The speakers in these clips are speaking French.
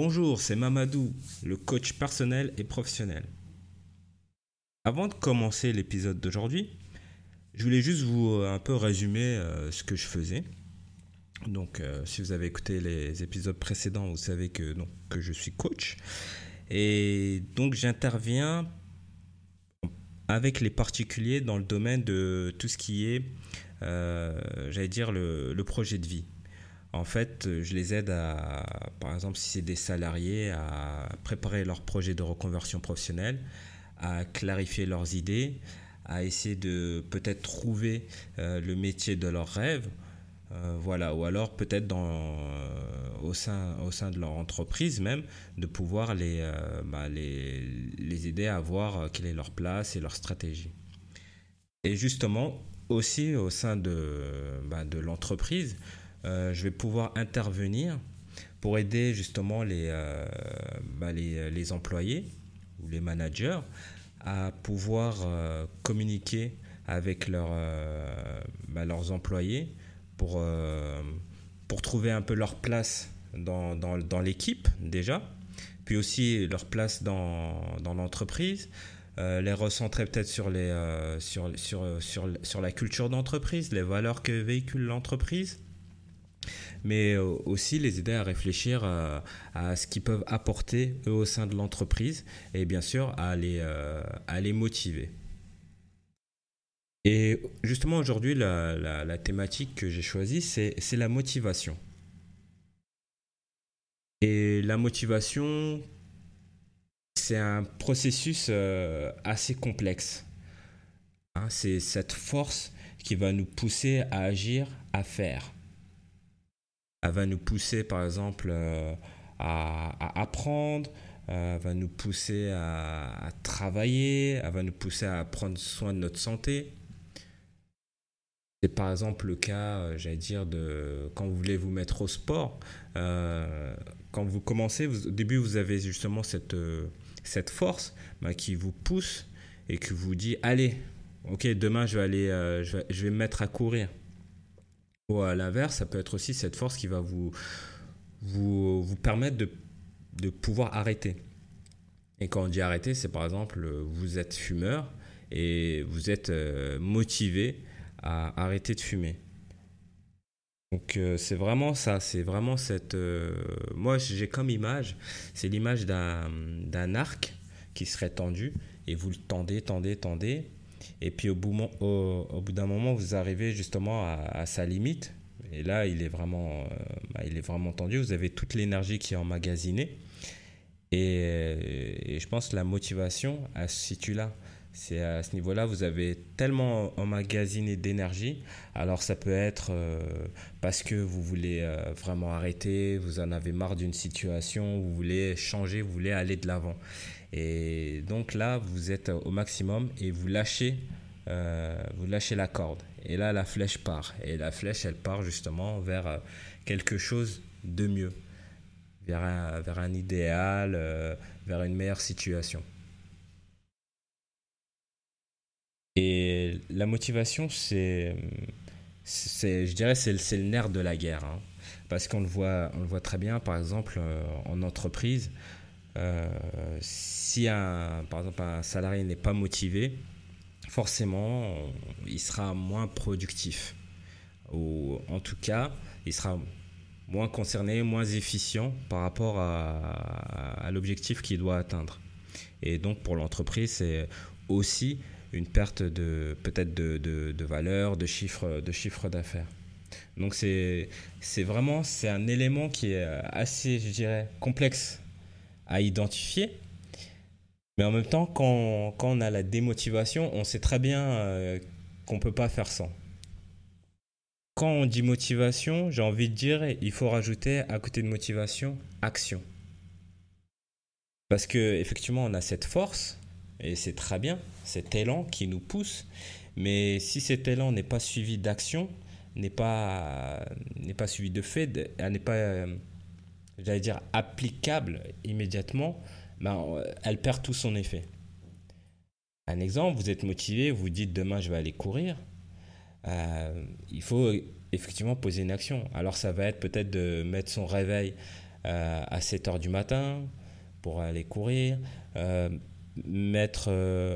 Bonjour, c'est Mamadou, le coach personnel et professionnel. Avant de commencer l'épisode d'aujourd'hui, je voulais juste vous euh, un peu résumer euh, ce que je faisais. Donc, euh, si vous avez écouté les épisodes précédents, vous savez que, je suis coach. Et donc, j'interviens avec les particuliers dans le domaine de tout ce qui est, j'allais dire, le projet de vie. En fait, je les aide à, par exemple, si c'est des salariés, à préparer leur projet de reconversion professionnelle, à clarifier leurs idées, à essayer de peut-être trouver euh, le métier de leurs rêves. Euh, voilà, ou alors peut-être dans, euh, au, sein, au sein de leur entreprise même, de pouvoir les, bah, les, aider à voir quelle est leur place et leur stratégie. Et justement, aussi au sein de, bah, de l'entreprise, euh, je vais pouvoir intervenir pour aider justement les, euh, bah, les, les, employés ou les managers à pouvoir euh, communiquer avec leur, bah, leurs employés pour, pour trouver un peu leur place dans, dans, l'équipe déjà, puis aussi leur place dans, dans l'entreprise. les recentrer peut-être sur, sur, sur, sur, sur la culture d'entreprise, les valeurs que véhicule l'entreprise, mais euh, aussi les aider à réfléchir à, ce qu'ils peuvent apporter eux au sein de l'entreprise et bien sûr à les, euh, motiver. Et justement aujourd'hui, la, la, thématique que j'ai choisie, c'est la motivation. Et la motivation, c'est un processus euh, assez complexe. Hein, c'est cette force qui va nous pousser à agir, à faire elle va nous pousser par exemple euh, à, apprendre, euh, elle va nous pousser à, travailler, elle va nous pousser à prendre soin de notre santé. C'est par exemple le cas, euh, j'allais dire, de quand vous voulez vous mettre au sport. quand vous commencez, au début, vous avez justement cette, force bah, qui vous pousse et qui vous dit Allez, ok, demain, je vais aller, je vais me mettre à courir. Ou à l'inverse, ça peut être aussi cette force qui va vous, vous, vous permettre de, de pouvoir arrêter. Et quand on dit arrêter, c'est par exemple, vous êtes fumeur et vous êtes euh, motivé à arrêter de fumer. Donc euh, c'est vraiment ça, c'est vraiment cette... Euh, moi j'ai comme image, c'est l'image d'un arc qui serait tendu et vous le tendez, tendez, tendez et puis au bout, d'un moment, vous arrivez justement à, sa limite. Et là, il est vraiment, euh, bah, il est vraiment tendu. Vous avez toute l'énergie qui est emmagasinée. Et, et, je pense que la motivation, elle se situe là. C'est à ce niveau-là, vous avez tellement emmagasiné d'énergie. Alors ça peut être euh, parce que vous voulez euh, vraiment arrêter, vous en avez marre d'une situation, vous voulez changer, vous voulez aller de l'avant. Et donc là, vous êtes au maximum et vous lâchez, euh, vous lâchez la corde. Et là, la flèche part. Et la flèche, elle part justement vers euh, quelque chose de mieux, vers un, vers un idéal, euh, vers une meilleure situation. Et la motivation, c'est, c'est je dirais, c'est, le nerf de la guerre. Hein. Parce qu'on le voit, on le voit très bien, par exemple, en entreprise. Euh, si un, par exemple un salarié n'est pas motivé, forcément, il sera moins productif. Ou en tout cas, il sera moins concerné, moins efficient par rapport à, l'objectif qu'il doit atteindre. Et donc pour l'entreprise, c'est aussi une perte de peut-être de, de, valeur, de chiffre de chiffre d'affaires. Donc c'est vraiment c'est un élément qui est assez, je dirais, complexe à identifier. Mais en même temps, quand, quand on a la démotivation, on sait très bien euh, qu'on ne peut pas faire sans. Quand on dit motivation, j'ai envie de dire, il faut rajouter à côté de motivation, action. Parce que effectivement, on a cette force, et c'est très bien, cet élan qui nous pousse. Mais si cet élan n'est pas suivi d'action, n'est pas, n'est pas suivi de fait, n'est pas euh, j'allais dire, applicable immédiatement, ben, elle perd tout son effet. Un exemple, vous êtes motivé, vous dites demain je vais aller courir. Euh, il faut effectivement poser une action. Alors ça va être peut-être de mettre son réveil à 7 heures du matin pour aller courir, mettre,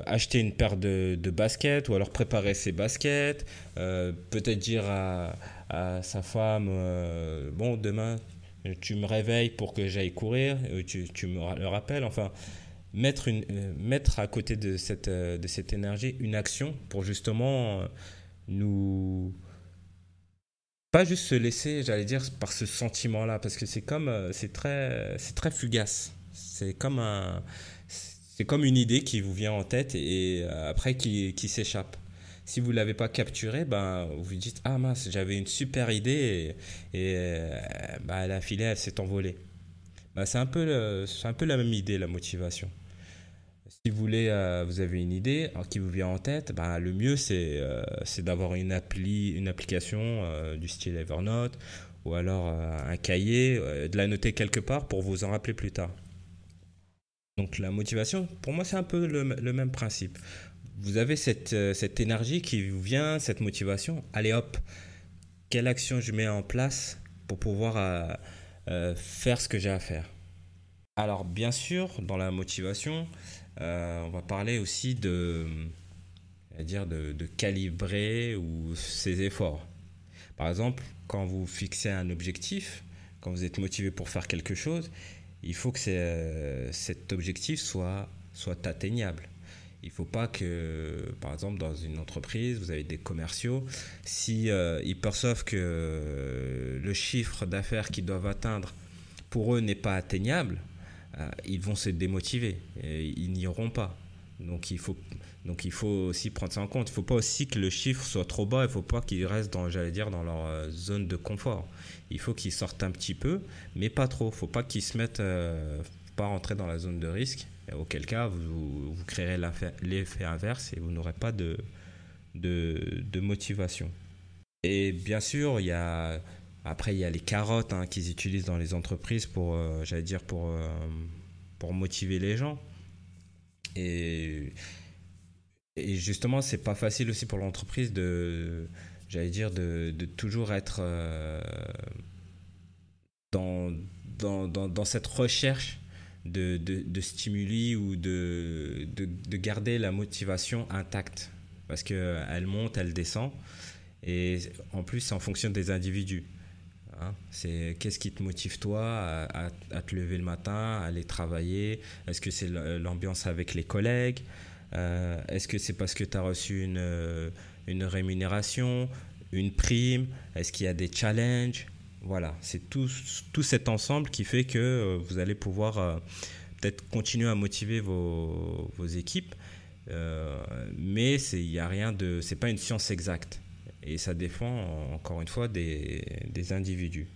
acheter une paire de, de, baskets ou alors préparer ses baskets, peut-être dire à, à, sa femme, bon, demain, tu me réveilles pour que j'aille courir, tu, tu, me le rappelles, enfin, mettre, mettre à côté de cette, de cette énergie une action pour justement nous pas juste se laisser, j'allais dire, par ce sentiment-là, parce que c'est comme, euh, c'est très, c'est très fugace. C'est comme comme une idée qui vous vient en tête et, euh, après qui, qui s'échappe. Si vous l'avez pas capturé, ben vous vous dites ah mince, j'avais une super idée et, euh, ben, elle a filé, elle s'est envolée. Ben, c'est un peu, c'est un peu la même idée la motivation. Si vous voulez, euh, vous avez une idée qui vous vient en tête, bah, le mieux c'est euh, d'avoir une, appli, une application euh, du style Evernote ou alors un cahier, de la noter quelque part pour vous en rappeler plus tard. Donc la motivation, pour moi c'est un peu le, même principe. Vous avez cette, cette énergie qui vous vient, cette motivation, allez hop, quelle action je mets en place pour pouvoir faire ce que j'ai à faire? Alors bien sûr, dans la motivation, euh, on va parler aussi de, dire de, calibrer ou ses efforts. Par exemple, quand vous fixez un objectif, quand vous êtes motivé pour faire quelque chose, il faut que euh, cet objectif soit, soit atteignable. Il ne faut pas que, par exemple, dans une entreprise, vous avez des commerciaux, si euh, ils perçoivent que le chiffre d'affaires qu'ils doivent atteindre pour eux n'est pas atteignable, euh, ils vont se démotiver. Et ils n'y auront pas. Donc il faut donc il faut aussi prendre ça en compte. Il ne faut pas aussi que le chiffre soit trop bas. Il ne faut pas qu'ils restent dans j'allais dire dans leur euh, zone de confort. Il faut qu'ils sortent un petit peu, mais pas trop. Il ne faut pas qu'ils se mettent euh, pas rentrer dans la zone de risque. Auquel cas vous, vous créerez l'effet inverse et vous n'aurez pas de, de, de motivation. Et bien sûr, il y a après, il y a les carottes hein, qu'ils utilisent dans les entreprises pour, euh, j'allais dire, pour, euh, pour motiver les gens. Et, et justement, c'est pas facile aussi pour l'entreprise de, j'allais dire, de, de, toujours être euh, dans, dans, dans, dans, cette recherche de, de, stimuli ou de, de, garder la motivation intacte. Parce qu'elle monte, elle descend. Et en plus, c'est en fonction des individus. Hein. C'est qu'est-ce qui te motive toi à, te lever le matin, à aller travailler? Est-ce que c'est l'ambiance avec les collègues? Euh, Est-ce que c'est parce que tu as reçu une, euh, une rémunération, une prime? Est-ce qu'il y a des challenges? Voilà, c'est tout, tout cet ensemble qui fait que euh, vous allez pouvoir peut-être continuer à motiver vos, vos équipes, mais il n'y a rien de, c'est pas une science exacte et ça défend encore une fois des, des, individus.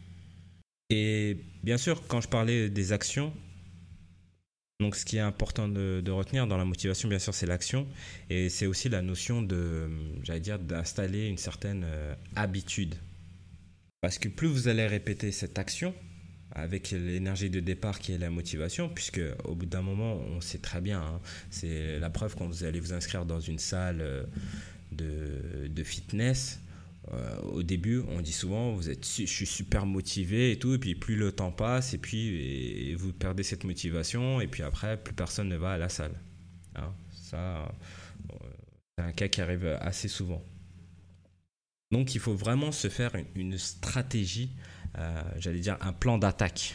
Et bien sûr, quand je parlais des actions, donc ce qui est important de, de retenir dans la motivation, bien sûr, c'est l'action et c'est aussi la notion de, j'allais dire, d'installer une certaine euh, habitude. Parce que plus vous allez répéter cette action, avec l'énergie de départ qui est la motivation, puisque au bout d'un moment, on sait très bien, hein, c'est la preuve quand vous allez vous inscrire dans une salle euh, de, de fitness, euh, au début, on dit souvent, vous êtes, je suis super motivé et tout, et puis plus le temps passe, et puis vous perdez cette motivation, et puis après, plus personne ne va à la salle. Hein, ça, c'est un cas qui arrive assez souvent. Donc, il faut vraiment se faire une, stratégie, euh, j'allais dire un plan d'attaque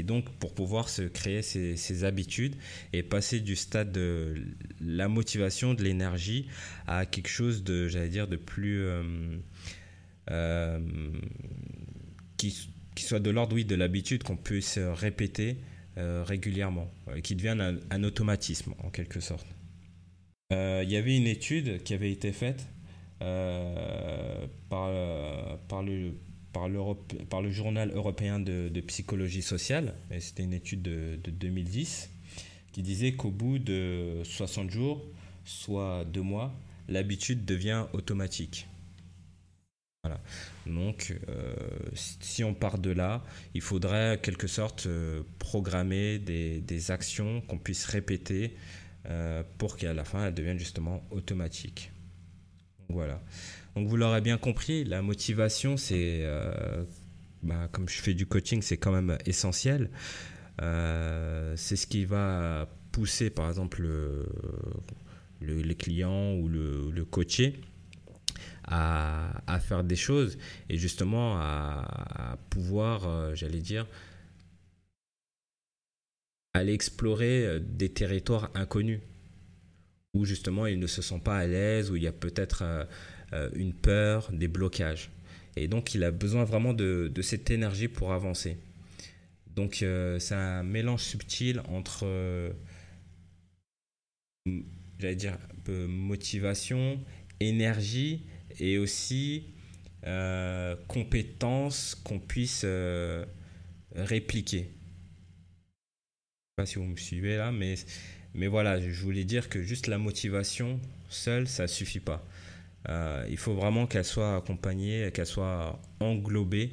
et donc, pour pouvoir se créer ces, habitudes et passer du stade de la motivation, de l'énergie, à quelque chose de, j'allais dire, de plus. Euh, euh, qui, soit de l'ordre, oui, de l'habitude qu'on puisse répéter régulièrement, qui devienne un, automatisme, en quelque sorte. Il y avait une étude qui avait été faite par, par le par, le journal européen de, psychologie sociale, et c'était une étude de, 2010, qui disait qu'au bout de 60 jours, soit deux mois, l'habitude devient automatique. Donc, euh, si on part de là, il faudrait quelque sorte euh, programmer des, actions qu'on puisse répéter euh, pour qu'à la fin, elles deviennent justement automatiques. Voilà. Donc vous l'aurez bien compris, la motivation, c'est euh, bah, comme je fais du coaching, c'est quand même essentiel. c'est ce qui va pousser, par exemple, les clients ou le, le coaché à, faire des choses et justement à, pouvoir, j'allais dire, aller explorer des territoires inconnus où justement ils ne se sentent pas à l'aise, où il y a peut-être euh, euh, une peur, des blocages. Et donc il a besoin vraiment de, cette énergie pour avancer. Donc euh, c'est un mélange subtil entre, j'allais dire, motivation, énergie et aussi compétences qu'on puisse répliquer. Je sais pas si vous me suivez là, mais mais voilà, je voulais dire que juste la motivation seule, ça suffit pas. Euh, il faut vraiment qu'elle soit accompagnée, qu'elle soit englobée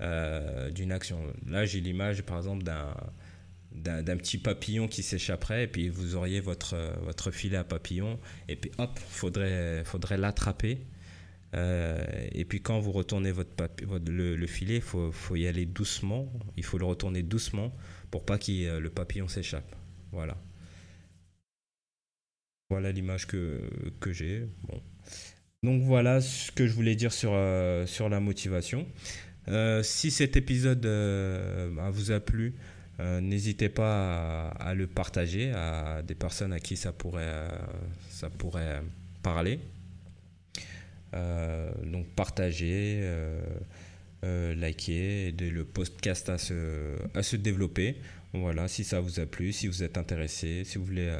euh, d'une action. Là, j'ai l'image, par exemple, d'un petit papillon qui s'échapperait et puis vous auriez votre, votre filet à papillon et puis hop, faudrait, faudrait l'attraper. Euh, et puis quand vous retournez votre, le, le, filet, il faut, faut, y aller doucement. Il faut le retourner doucement pour pas que le papillon s'échappe. Voilà. Voilà l'image que, j'ai. Donc voilà ce que je voulais dire sur, euh, la motivation. Euh, si cet épisode euh, bah, vous a plu, n'hésitez pas à, le partager à des personnes à qui ça pourrait, parler. donc partager, liker, aider le podcast à se développer. Voilà, si ça vous a plu, si vous êtes intéressé, si vous voulez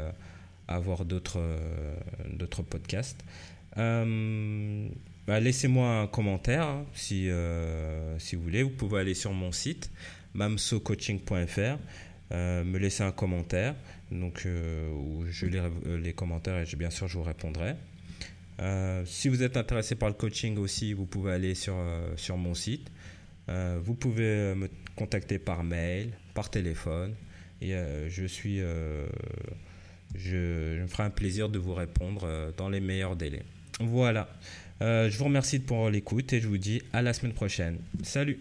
avoir d'autres euh, d'autres podcasts. Euh, bah, laissez-moi un commentaire hein, si, euh, si vous voulez. Vous pouvez aller sur mon site mamsocoaching.fr, me laisser un commentaire. Donc, je lis les commentaires et bien sûr je vous répondrai. si vous êtes intéressé par le coaching aussi, vous pouvez aller sur, sur mon site. vous pouvez me contacter par mail, par téléphone. Et je suis je, me ferai un plaisir de vous répondre euh, dans les meilleurs délais. Voilà. Euh, je vous remercie pour l'écoute et je vous dis à la semaine prochaine. Salut